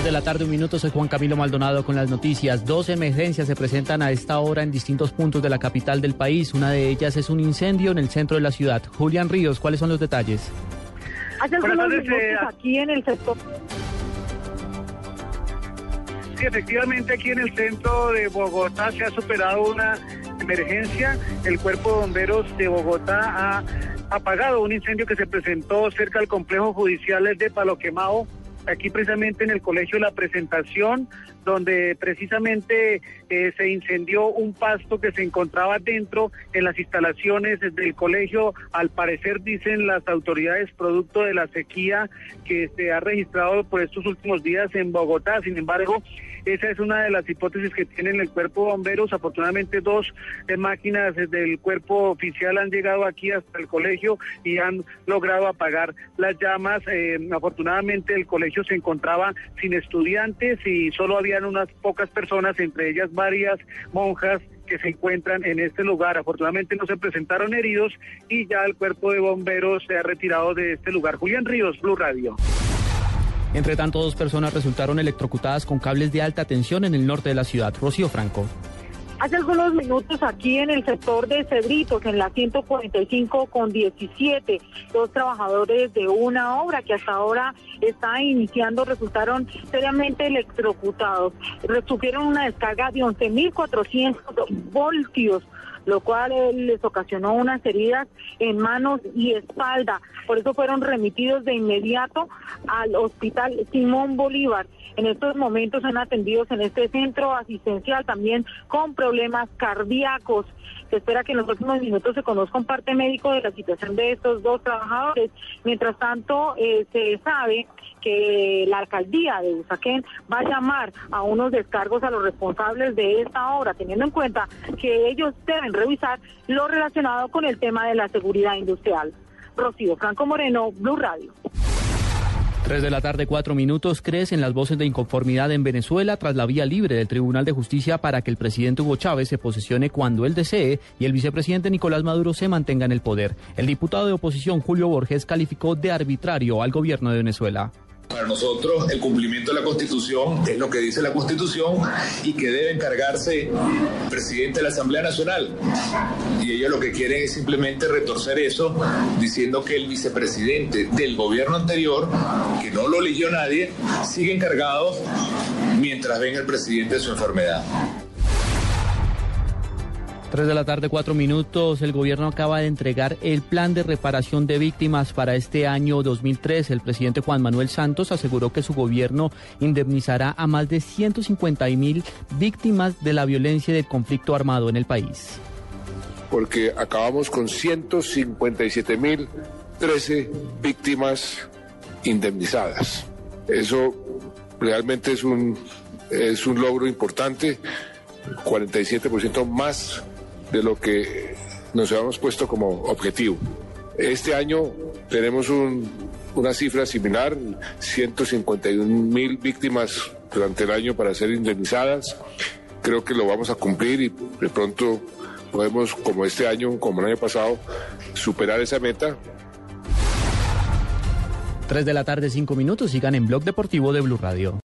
3 de la tarde, un minuto, soy Juan Camilo Maldonado con las noticias. Dos emergencias se presentan a esta hora en distintos puntos de la capital del país. Una de ellas es un incendio en el centro de la ciudad. Julián Ríos, ¿cuáles son los detalles? Hace algunos minutos aquí en el sector Sí, efectivamente aquí en el centro de Bogotá se ha superado una emergencia. El cuerpo de bomberos de Bogotá ha apagado un incendio que se presentó cerca del complejo judicial de Palo Quemado aquí precisamente en el colegio La Presentación, donde precisamente eh, se incendió un pasto que se encontraba dentro en las instalaciones del colegio. Al parecer, dicen las autoridades, producto de la sequía que se ha registrado por estos últimos días en Bogotá. Sin embargo, esa es una de las hipótesis que tienen el cuerpo de bomberos. Afortunadamente, dos eh, máquinas del cuerpo oficial han llegado aquí hasta el colegio y han logrado apagar las llamas. Eh, afortunadamente, el colegio se encontraba sin estudiantes y solo habían unas pocas personas, entre ellas varias monjas que se encuentran en este lugar. Afortunadamente no se presentaron heridos y ya el cuerpo de bomberos se ha retirado de este lugar. Julián Ríos, Blue Radio. Entre tanto, dos personas resultaron electrocutadas con cables de alta tensión en el norte de la ciudad. Rocío Franco. Hace algunos minutos aquí en el sector de Cedritos, en la 145 con 17, dos trabajadores de una obra que hasta ahora está iniciando resultaron seriamente electrocutados. Sufrieron una descarga de 11.400 voltios lo cual eh, les ocasionó unas heridas en manos y espalda. Por eso fueron remitidos de inmediato al hospital Simón Bolívar. En estos momentos son atendidos en este centro asistencial también con problemas cardíacos. Se espera que en los próximos minutos se conozca un parte médico de la situación de estos dos trabajadores. Mientras tanto, eh, se sabe que la alcaldía de Usaquén va a llamar a unos descargos a los responsables de esta obra, teniendo en cuenta que ellos deben revisar lo relacionado con el tema de la seguridad industrial. Rocío Franco Moreno, Blue Radio. 3 de la tarde, cuatro minutos. Crecen las voces de inconformidad en Venezuela tras la vía libre del Tribunal de Justicia para que el presidente Hugo Chávez se posesione cuando él desee y el vicepresidente Nicolás Maduro se mantenga en el poder. El diputado de oposición Julio Borges calificó de arbitrario al gobierno de Venezuela. Para nosotros el cumplimiento de la Constitución es lo que dice la Constitución y que debe encargarse el presidente de la Asamblea Nacional. Y ellos lo que quieren es simplemente retorcer eso diciendo que el vicepresidente del gobierno anterior, que no lo eligió nadie, sigue encargado mientras ven el presidente de su enfermedad. 3 de la tarde, cuatro minutos. El gobierno acaba de entregar el plan de reparación de víctimas para este año 2003. El presidente Juan Manuel Santos aseguró que su gobierno indemnizará a más de 150 mil víctimas de la violencia y del conflicto armado en el país. Porque acabamos con 157 mil 13 víctimas indemnizadas. Eso realmente es un, es un logro importante, 47% más de lo que nos habíamos puesto como objetivo. Este año tenemos una cifra similar, 151 mil víctimas durante el año para ser indemnizadas. Creo que lo vamos a cumplir y de pronto podemos, como este año, como el año pasado, superar esa meta. 3 de la tarde, 5 minutos, sigan en Blog Deportivo de Blue Radio.